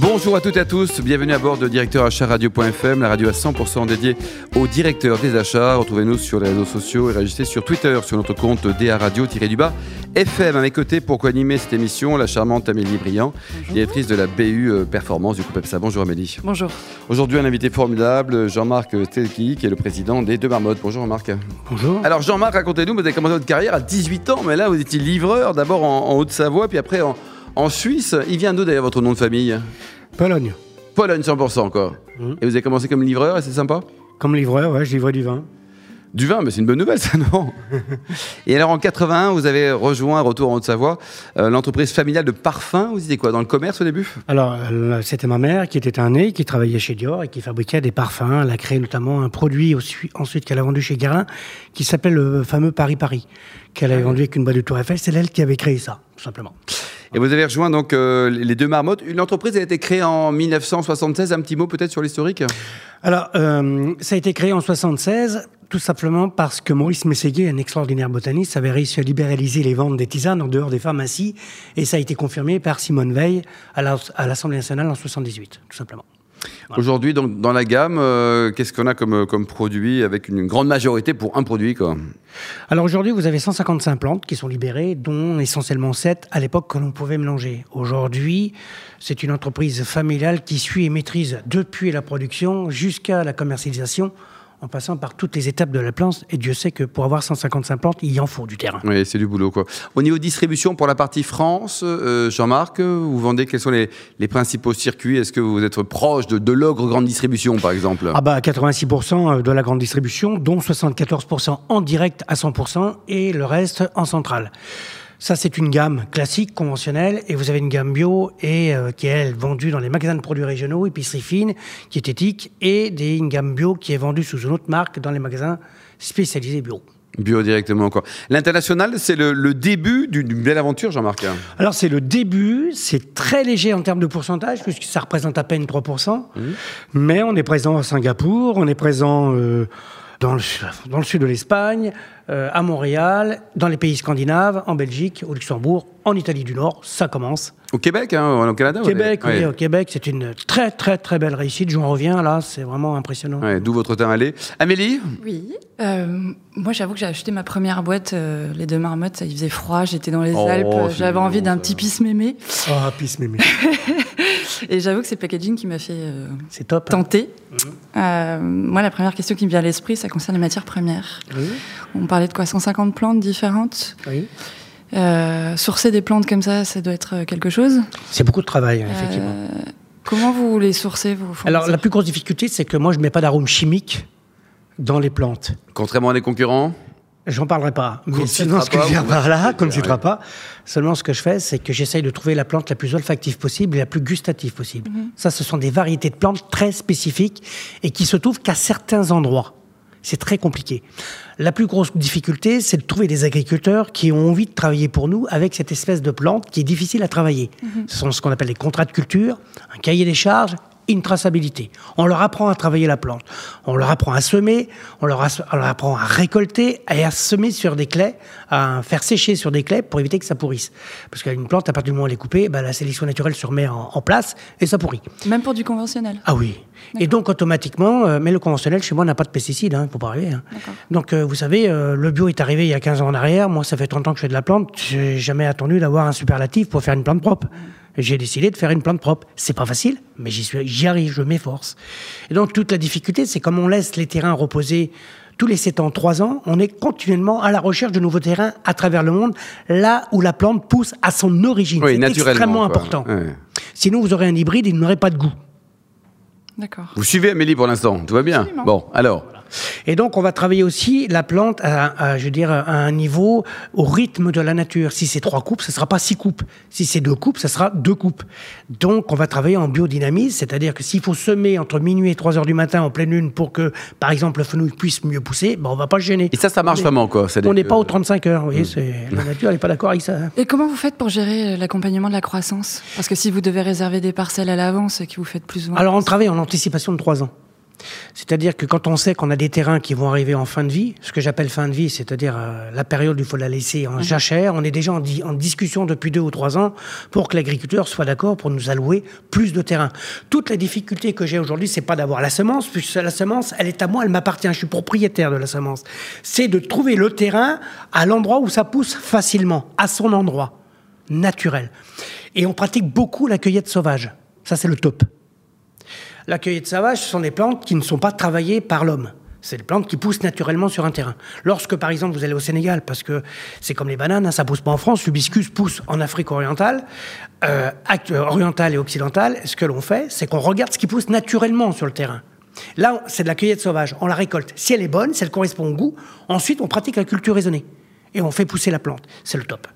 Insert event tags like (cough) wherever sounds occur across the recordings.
Bonjour à toutes et à tous, bienvenue à bord de Directeur Achat Radio.fm, la radio à 100% dédiée au directeur des achats. Retrouvez-nous sur les réseaux sociaux et réagissez sur Twitter sur notre compte DA Radio-du-bas FM. À mes côtés pour co-animer cette émission, la charmante Amélie Briand, directrice de la BU euh, Performance du groupe EPSA. Bonjour Amélie. Bonjour. Aujourd'hui, un invité formidable, Jean-Marc Telki, qui est le président des Deux Marmottes. Bonjour Jean-Marc. Bonjour. Alors Jean-Marc, racontez-nous, vous avez commencé votre carrière à 18 ans, mais là vous étiez livreur d'abord en, en Haute-Savoie, puis après en, en Suisse. Il vient d'où d'ailleurs votre nom de famille? Pologne. Pologne 100% encore. Mhm. Et vous avez commencé comme livreur et c'est sympa? Comme livreur, ouais, je livrais du vin. Du vin, mais c'est une bonne nouvelle ça, non? (laughs) Et alors en 81, vous avez rejoint, retour en Haute-Savoie, euh, l'entreprise familiale de parfums. Vous étiez quoi, dans le commerce au début? Alors, euh, c'était ma mère qui était un nez, qui travaillait chez Dior et qui fabriquait des parfums. Elle a créé notamment un produit aussi- ensuite qu'elle a vendu chez Guerin qui s'appelle le fameux Paris Paris, qu'elle avait vendu avec une boîte de Tour Eiffel. C'est elle qui avait créé ça, tout simplement. Et vous avez rejoint donc euh, les deux marmottes. Une entreprise a été créée en 1976. Un petit mot peut-être sur l'historique? Alors, euh, ça a été créé en 76, tout simplement parce que Maurice Mességuier, un extraordinaire botaniste, avait réussi à libéraliser les ventes des tisanes en dehors des pharmacies, et ça a été confirmé par Simone Veil à la- à l'Assemblée nationale en 78, tout simplement. Aujourd'hui, donc, dans la gamme, euh, qu'est-ce qu'on a comme, comme produit avec une grande majorité pour un produit quoi? Alors aujourd'hui, vous avez 155 plantes qui sont libérées, dont essentiellement 7 à l'époque que l'on pouvait mélanger. Aujourd'hui, c'est une entreprise familiale qui suit et maîtrise depuis la production jusqu'à la commercialisation, en passant par toutes les étapes de la plante. Et Dieu sait que pour avoir 155 plantes, il y en faut du terrain. Oui, c'est du boulot. Quoi. Au niveau distribution, pour la partie France, euh, Jean-Marc, vous vendez quels sont les, les principaux circuits? Est-ce que vous êtes proche de, de l'ogre grande distribution, par exemple? Ah bah 86% de la grande distribution, dont 74% en direct à 100% et le reste en centrale. Ça, c'est une gamme classique, conventionnelle, et vous avez une gamme bio et euh, qui est elle, vendue dans les magasins de produits régionaux, épicerie fine, qui est éthique, et des, une gamme bio qui est vendue sous une autre marque dans les magasins spécialisés bio. Bio directement encore. L'international, c'est le, le début d'une belle aventure, Jean-Marc. Alors c'est le début, c'est très léger en termes de pourcentage, puisque ça représente à peine 3%, mais on est présent à Singapour, on est présent euh, dans, le, dans le sud de l'Espagne, euh, à Montréal, dans les pays scandinaves, en Belgique, au Luxembourg, en Italie du Nord, ça commence. Au Québec, hein, au Canada Québec, ouais. oui, au Québec, c'est une très très très belle réussite, j'en reviens là, c'est vraiment impressionnant. Ouais, D'où votre temps allé. Amélie? Oui. euh, moi, j'avoue que j'ai acheté ma première boîte, euh, les deux marmottes. Il faisait froid, j'étais dans les Oh, Alpes. J'avais envie d'un petit pisse mémé. Ah, pisse mémé, (laughs) Et j'avoue que c'est le packaging qui m'a fait euh, c'est top. hein. tenter. Euh, moi, la première question qui me vient à l'esprit, ça concerne les matières premières. Oui, On parlait de quoi 150 plantes différentes. oui. Euh, sourcer des plantes comme ça, ça doit être quelque chose? C'est beaucoup de travail, effectivement. Euh, comment vous les sourcez vous Alors la plus grosse difficulté, c'est que moi, je ne mets pas d'arôme chimique dans les plantes. Contrairement à des concurrents? J'en parlerai pas. Mais sinon, ce que je viens par là, qu'on ne Ouais. citera pas. Seulement, ce que je fais, c'est que j'essaye de trouver la plante la plus olfactive possible et la plus gustative possible. Ça, ce sont des variétés de plantes très spécifiques et qui se trouvent qu'à certains endroits. C'est très compliqué. La plus grosse difficulté, c'est de trouver des agriculteurs qui ont envie de travailler pour nous avec cette espèce de plante qui est difficile à travailler. Ce sont ce qu'on appelle les contrats de culture, un cahier des charges, une traçabilité. On leur apprend à travailler la plante. On leur apprend à semer, on leur, as- on leur apprend à récolter et à semer sur des claies, à faire sécher sur des claies pour éviter que ça pourrisse. Parce qu'une plante, à partir du moment où elle est coupée, bah, la sélection naturelle se remet en, en place et ça pourrit. Même pour du conventionnel. Ah oui. Et donc automatiquement, euh, mais le conventionnel chez moi n'a pas de pesticides, il ne faut pas rêver. hein. D'accord. Donc euh, vous savez, euh, le bio est arrivé il y a 15 ans en arrière. Moi, ça fait 30 ans que je fais de la plante. J'ai jamais attendu d'avoir un superlatif pour faire une plante propre. J'ai décidé de faire une plante propre. C'est pas facile, mais j'y suis, j'y arrive, je m'efforce. Et donc toute la difficulté, c'est comme on laisse les terrains reposer tous les 7 ans, 3 ans, on est continuellement à la recherche de nouveaux terrains à travers le monde, là où la plante pousse à son origine. Oui, c'est naturellement. extrêmement quoi. important. Ouais. Sinon, vous aurez un hybride, il n'aurait pas de goût. D'accord. Vous suivez Amélie pour l'instant, tout va bien? Absolument. Bon, alors, Et donc, on va travailler aussi la plante à, à, je veux dire, à un niveau au rythme de la nature. Si c'est trois coupes, ce sera pas six coupes. Si c'est deux coupes, ce sera deux coupes. Donc, on va travailler en biodynamisme, c'est-à-dire que s'il faut semer entre minuit et 3 heures du matin en pleine lune pour que, par exemple, le fenouil puisse mieux pousser, ben, on va pas le gêner. et ça, ça marche On vraiment quoi On n'est que- pas aux 35 heures, vous voyez, c'est, la nature n'est pas d'accord avec ça. hein. Et comment vous faites pour gérer l'accompagnement de la croissance? Parce que si vous devez réserver des parcelles à l'avance et que vous faites plus ou moins. Alors, on travaille en anticipation de 3 ans. C'est-à-dire que quand on sait qu'on a des terrains qui vont arriver en fin de vie, ce que j'appelle fin de vie, c'est-à-dire euh, la période où il faut la laisser en jachère, on est déjà en, di- en discussion depuis deux ou trois ans pour que l'agriculteur soit d'accord pour nous allouer plus de terrain. Toute la difficulté que j'ai aujourd'hui, c'est pas d'avoir la semence, puisque la semence, elle est à moi, elle m'appartient, je suis propriétaire de la semence. C'est de trouver le terrain à l'endroit où ça pousse facilement, à son endroit, naturel. Et on pratique beaucoup la cueillette sauvage. Ça, c'est le top. La cueillette sauvage, ce sont des plantes qui ne sont pas travaillées par l'homme. C'est des plantes qui poussent naturellement sur un terrain. Lorsque, par exemple, vous allez au Sénégal, parce que c'est comme les bananes, hein, ça pousse pas en France, l'hibiscus pousse en Afrique orientale, euh, orientale et occidentale. Ce que l'on fait, c'est qu'on regarde ce qui pousse naturellement sur le terrain. Là, c'est de la cueillette sauvage. On la récolte. Si elle est bonne, si elle correspond au goût, ensuite on pratique la culture raisonnée et on fait pousser la plante. C'est le top.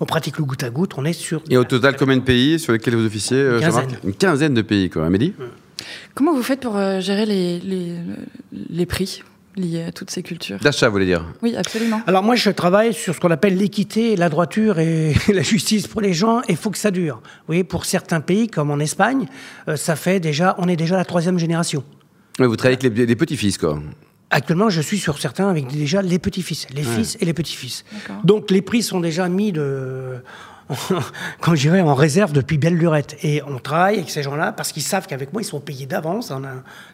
On pratique le goutte à goutte. On est sur. Et au total, combien de pays sur lesquels vous officiez euh, Une quinzaine. Une quinzaine de pays, quoi. Amélie? Comment vous faites pour euh, gérer les, les, les prix liés à toutes ces cultures? D'achat, vous voulez dire? Oui, absolument. Alors moi, je travaille sur ce qu'on appelle l'équité, la droiture et (laughs) la justice pour les gens. Et il faut que ça dure. Vous voyez, pour certains pays, comme en Espagne, euh, ça fait déjà, on est déjà la troisième génération. Vous travaillez avec les, les petits-fils, quoi. Actuellement, je suis sur certains avec déjà les petits-fils, les fils et les petits-fils. Donc les prix sont déjà mis de, (laughs) quand j'irai en réserve depuis belle lurette. Et on travaille avec ces gens-là parce qu'ils savent qu'avec moi, ils sont payés d'avance.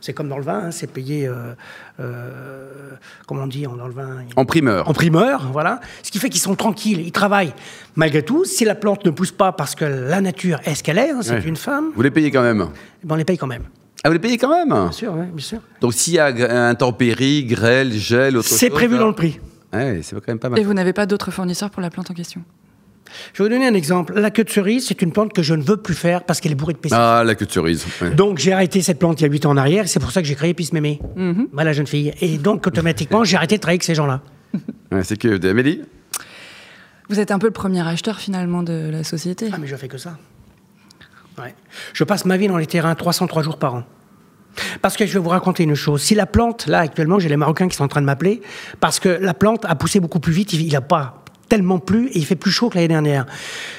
C'est comme dans le vin, hein, c'est payé, euh, euh, comment on dit, dans le vin En primeur. en primeur, voilà. Ce qui fait qu'ils sont tranquilles, ils travaillent. Malgré tout, si la plante ne pousse pas parce que la nature est ce qu'elle est, hein, c'est Ouais. une femme, Vous les payez quand même ben on les paye quand même. Ah, vous les payez quand même Bien sûr, ouais, bien sûr. Donc s'il y a intempéries, grêle, gel, autre chose... C'est prévu là- dans le prix. Ouais, c'est quand même pas mal. Et vous n'avez pas d'autres fournisseurs pour la plante en question? Je vais vous donner un exemple. La queue de cerise, c'est une plante que je ne veux plus faire parce qu'elle est bourrée de pesticides. Ah, la queue de cerise. ouais. Donc j'ai arrêté cette plante il y a 8 ans en arrière et c'est pour ça que j'ai créé Peace Mémé. Voilà, jeune fille. Et donc automatiquement, j'ai arrêté de travailler avec ces gens-là. (laughs) Ouais, c'est que... Amélie Vous êtes un peu le premier acheteur finalement de la société. Ah, mais je fais que ça. Ouais. Je passe ma vie dans les terrains 303 jours par an. Parce que je vais vous raconter une chose. Si la plante, là actuellement, j'ai les Marocains qui sont en train de m'appeler, parce que la plante a poussé beaucoup plus vite, il n'a pas tellement plu et il fait plus chaud que l'année dernière.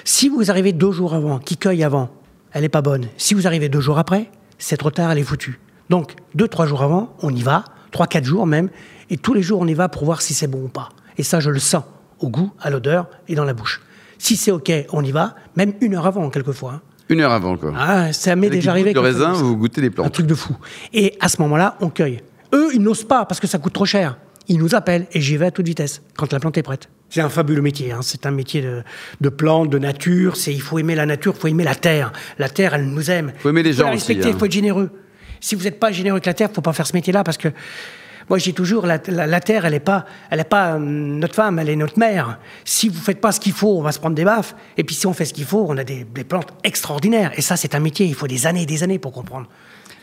Si vous arrivez deux jours avant, qui cueille avant, elle n'est pas bonne. Si vous arrivez deux jours après, c'est trop tard, elle est foutue. Donc, deux, trois jours avant, on y va, trois, quatre jours même, et tous les jours on y va pour voir si c'est bon ou pas. Et ça, je le sens au goût, à l'odeur et dans la bouche. Si c'est OK, on y va, même une heure avant, quelquefois. hein. Une heure avant, quoi. Ah, ça m'est déjà arrivé. Le raisin, vous goûtez des Un plantes. truc de fou. Et à ce moment-là, on cueille. Eux, ils n'osent pas parce que ça coûte trop cher. Ils nous appellent et j'y vais à toute vitesse quand la plante est prête. C'est un fabuleux métier. hein. C'est un métier de, de plante, de nature. C'est il faut aimer la nature, il faut aimer la terre. La terre, elle nous aime. Faut aimer les Il faut gens la respecter. Il hein. faut être généreux. Si vous n'êtes pas généreux avec la terre, faut pas faire ce métier-là parce que moi, je dis toujours, la, la- la terre, elle n'est pas, elle est pas euh, notre femme, elle est notre mère. Si vous faites pas ce qu'il faut, on va se prendre des baffes. Et puis, si on fait ce qu'il faut, on a des, des plantes extraordinaires. Et ça, c'est un métier. Il faut des années et des années pour comprendre.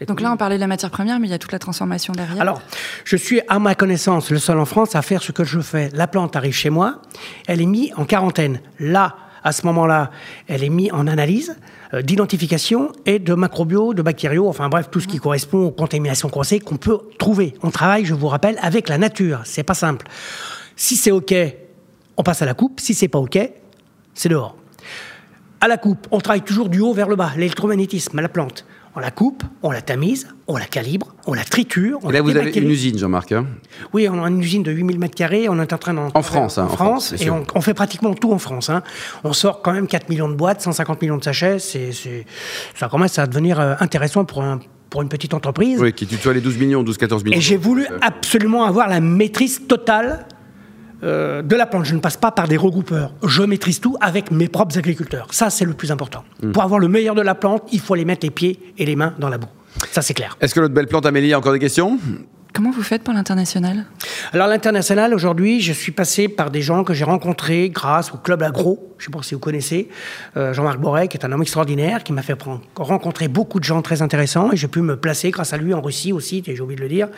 Donc là, on parlait de la matière première, mais il y a toute la transformation derrière. Alors, je suis, à ma connaissance, le seul en France à faire ce que je fais. La plante arrive chez moi, elle est mise en quarantaine. Là, à ce moment-là, elle est mise en analyse euh, d'identification et de macrobio, de bactériaux, enfin bref, tout ce qui correspond aux contaminations croisées qu'on peut trouver. On travaille, je vous rappelle, avec la nature. C'est pas simple. Si c'est OK, on passe à la coupe. Si c'est pas OK, c'est dehors. À la coupe, on travaille toujours du haut vers le bas, l'électromagnétisme à la plante. On la coupe, on la tamise, on la calibre, on la triture. On Et là, la vous avez une usine, Jean-Marc. hein? Oui, on a une usine de 8000 mètres carrés. On est en train d'en. En France, hein, En France. Et on, on fait pratiquement tout en France. hein. On sort quand même 4 millions de boîtes, 150 millions de sachets. C'est, c'est- ça commence à devenir euh, intéressant pour, un, pour une petite entreprise. Oui, qui tutoie les 12 millions, 12-14 millions. Et j'ai voulu Euh, absolument avoir la maîtrise totale euh, de la plante. Je ne passe pas par des regroupeurs. Je maîtrise tout avec mes propres agriculteurs. Ça, c'est le plus important. Hmm. Pour avoir le meilleur de la plante, il faut aller mettre les pieds et les mains dans la boue. Ça, c'est clair. Est-ce que notre belle plante Amélie a encore des questions? Comment vous faites pour l'international? Alors, l'international, aujourd'hui, je suis passé par des gens que j'ai rencontrés grâce au Club Agro. Je ne sais pas si vous connaissez. Euh, Jean-Marc Boré, qui est un homme extraordinaire, qui m'a fait rencontrer beaucoup de gens très intéressants. Et j'ai pu me placer, grâce à lui, en Russie aussi, j'ai oublié de le dire,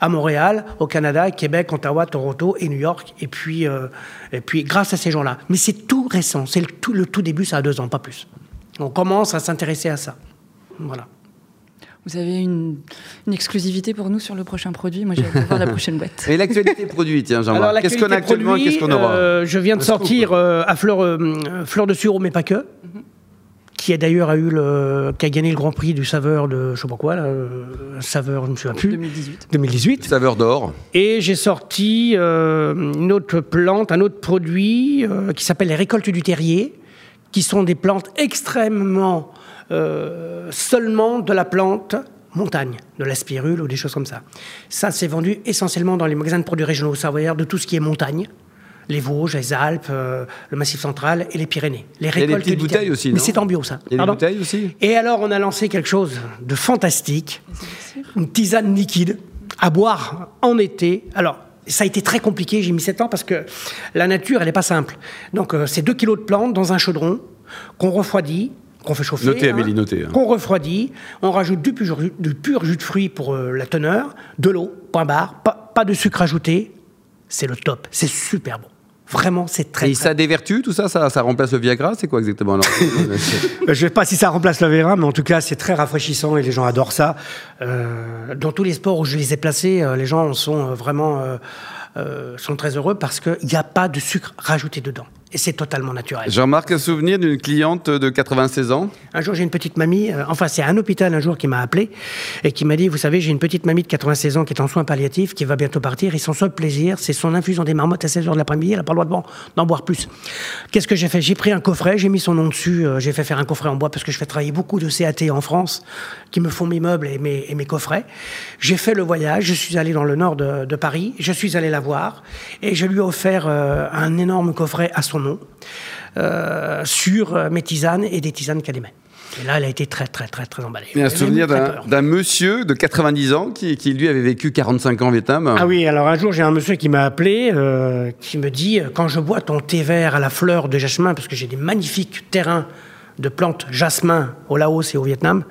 à Montréal, au Canada, Québec, Ottawa, Toronto et New York. Et puis, euh, et puis grâce à ces gens-là. Mais c'est tout récent. C'est le tout, le tout début, ça a deux ans, pas plus. On commence à s'intéresser à ça. Voilà. Vous avez une, une exclusivité pour nous sur le prochain produit Moi, j'ai hâte de voir la (laughs) prochaine boîte. Et l'actualité produit, tiens, Alors, Jean-Marc. Qu'est-ce qu'on a actuellement qu'est-ce qu'on aura euh, Je viens de sortir euh, à fleur, euh, fleur de sureau, mais pas que, qui a d'ailleurs a eu le, qui a gagné le Grand Prix du saveur de, je sais pas quoi, là, saveur, je me souviens plus. 2018. 2018. Saveur d'or. Et j'ai sorti euh, une autre plante, un autre produit euh, qui s'appelle les récoltes du terrier, qui sont des plantes extrêmement euh, seulement de la plante montagne, de la spirule ou des choses comme ça. Ça, c'est vendu essentiellement dans les magasins de produits régionaux savoyards de tout ce qui est montagne. Les Vosges, les Alpes, euh, le Massif central et les Pyrénées. Les y a des récoltes petites bouteilles aussi, Mais c'est en bio, ça. Il y a des bouteilles aussi et alors, on a lancé quelque chose de fantastique, une tisane liquide à boire en été. Alors, ça a été très compliqué, j'ai mis 7 ans parce que la nature, elle n'est pas simple. Donc, euh, c'est 2 kilos de plantes dans un chaudron qu'on refroidit, qu'on fait chauffer. Notez, hein, Amélie, notez, hein. Qu'on refroidit, on rajoute du pur, jus- du pur jus de fruits pour euh, la teneur, de l'eau, point barre, pas, pas de sucre ajouté. C'est le top, c'est super bon. Vraiment, c'est très, Et très ça a des vertus, tout ça, ça, ça remplace le Viagra C'est quoi exactement alors (laughs) Je ne sais pas si ça remplace le Vera, mais en tout cas, c'est très rafraîchissant et les gens adorent ça. Euh, dans tous les sports où je les ai placés, euh, les gens sont vraiment euh, euh, sont très heureux parce qu'il n'y a pas de sucre rajouté dedans. Et c'est totalement naturel. Jean-Marc, un souvenir d'une cliente de 96 ans? Un jour, j'ai une petite mamie, euh, enfin, c'est un hôpital un jour qui m'a appelé et qui m'a dit Vous savez, j'ai une petite mamie de 96 ans qui est en soins palliatifs, qui va bientôt partir, et son seul plaisir, c'est son infusion des marmottes à 16 h de l'après-midi, elle n'a pas le droit d'en boire plus. Qu'est-ce que j'ai fait? J'ai pris un coffret, j'ai mis son nom dessus, euh, j'ai fait faire un coffret en bois parce que je fais travailler beaucoup de CAT en France qui me font mes meubles et mes, et mes coffrets. J'ai fait le voyage, je suis allé dans le nord de, de Paris, je suis allé la voir et je lui ai offert euh, un énorme coffret à son nom euh, sur euh, mes tisanes et des tisanes qu'elle aimait. Et là, elle a été très, très, très, très emballée. Il y a un souvenir d'un monsieur de 90 ans qui, qui, lui, avait vécu 45 ans au Vietnam. Ah oui, alors un jour, j'ai un monsieur qui m'a appelé, euh, qui me dit Quand je bois ton thé vert à la fleur de jasmin, parce que j'ai des magnifiques terrains de plantes jasmin au Laos et au Vietnam,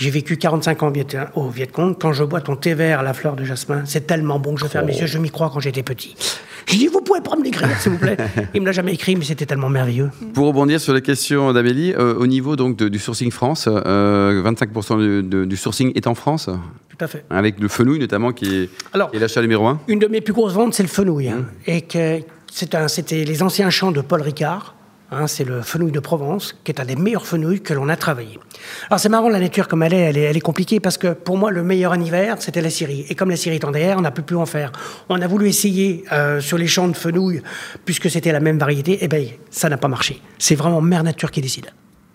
j'ai vécu 45 ans au Viet, au Viet Cong. Quand je bois ton thé vert à la fleur de jasmin, c'est tellement bon que je ferme les yeux, je m'y crois quand j'étais petit. Je dis Vous pouvez pas me l'écrire, s'il vous plaît (laughs) Il me l'a jamais écrit, mais c'était tellement merveilleux. Pour rebondir sur la question d'Amélie, euh, au niveau donc de- du sourcing France, euh, 25% du, de- du sourcing est en France, Tout à fait. avec le fenouil notamment qui est, Alors, qui est l'achat numéro un. Une de mes plus grosses ventes, c'est le fenouil. Mmh. hein. Et que c'est un- c'était les anciens champs de Paul Ricard. Hein, c'est le fenouil de Provence, qui est un des meilleurs fenouils que l'on a travaillé. Alors c'est marrant, la nature comme elle est, elle est, elle est compliquée parce que pour moi, le meilleur hiver, c'était la Syrie. Et comme la Syrie est en DR, on n'a plus pu en faire. On a voulu essayer euh, sur les champs de fenouil, puisque c'était la même variété, et ben ça n'a pas marché. C'est vraiment Mère Nature qui décide.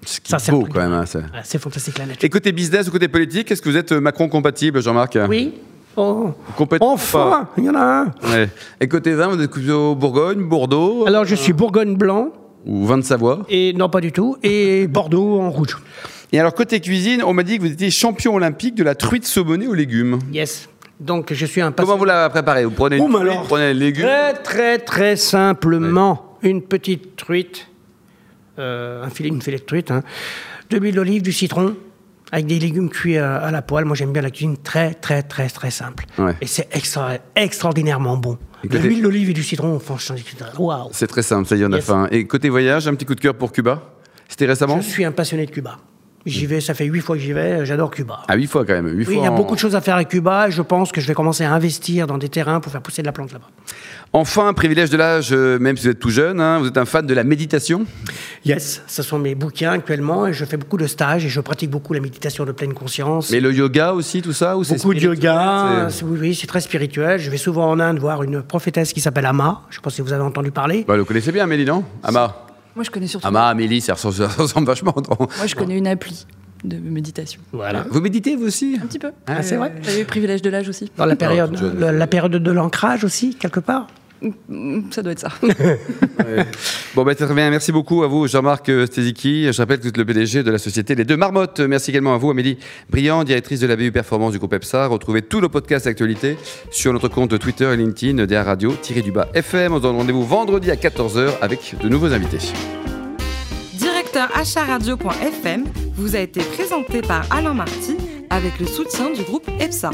Ce qui Ça, est beau quand même. hein, c'est fantastique la nature. Et côté business côté politique, est-ce que vous êtes euh, Macron compatible, Jean-Marc? Oui Oh. Enfin, il y en a un. Ouais. Et côté vin, vous êtes plutôt Bourgogne, Bordeaux Alors je suis Bourgogne blanc, ou vin de Savoie et non pas du tout, et Bordeaux en rouge. Et alors côté cuisine, on m'a dit que vous étiez champion olympique de la truite saumonnée aux légumes. Yes. Donc je suis un Comment vous la préparez? Vous prenez une truite, alors, vous prenez les légumes? Très très très simplement, une petite truite, euh, un filet, une filet de truite, hein, de l'huile d'olive, du citron, avec des légumes cuits à, à la poêle. Moi j'aime bien la cuisine très très très très simple. Ouais. Et c'est extra- extraordinairement bon. De l'huile d'olive et du citron, franchement, waouh. C'est très simple, ça y on a Yes. faim. Et côté voyage, un petit coup de cœur pour Cuba? C'était récemment? Je suis un passionné de Cuba. J'y vais, ça fait huit fois que j'y vais, j'adore Cuba. Ah, huit fois quand même. Huit Oui, il y a en- beaucoup de choses à faire à Cuba et je pense que je vais commencer à investir dans des terrains pour faire pousser de la plante là-bas. Enfin, privilège de l'âge, euh, même si vous êtes tout jeune, hein, vous êtes un fan de la méditation? Yes, ce sont mes bouquins actuellement et je fais beaucoup de stages et je pratique beaucoup la méditation de pleine conscience. Mais le yoga aussi, tout ça ou beaucoup de yoga, oui, oui, c'est très spirituel. Je vais souvent en Inde voir une prophétesse qui s'appelle Amma. Je pas si vous avez entendu parler. Bah, vous le connaissez bien, Amélie, non? Ama Moi, je connais surtout. Ama, Amélie, ça ressemble, ça ressemble vachement. Moi, je connais une appli de méditation. Voilà. Vous méditez, vous aussi Un petit peu. Ah, c'est vrai J'avais eu le privilège de l'âge aussi. Dans la période, la période de l'ancrage aussi, quelque part. Ça doit être ça. (laughs) Bon, bah, très bien. Merci beaucoup à vous, Jean-Marc Stéziki. Je rappelle que vous êtes le PDG de la société Les Deux Marmottes. Merci également à vous, Amélie Briand, directrice de la BU Performance du groupe EPSA. Retrouvez tous nos podcasts d'actualité sur notre compte Twitter et LinkedIn DA Radio, tiré du bas FM. On se donne rendez-vous vendredi à 14h avec de nouveaux invités. Directeur acharadio.fm vous a été présenté par Alain Marty avec le soutien du groupe EPSA.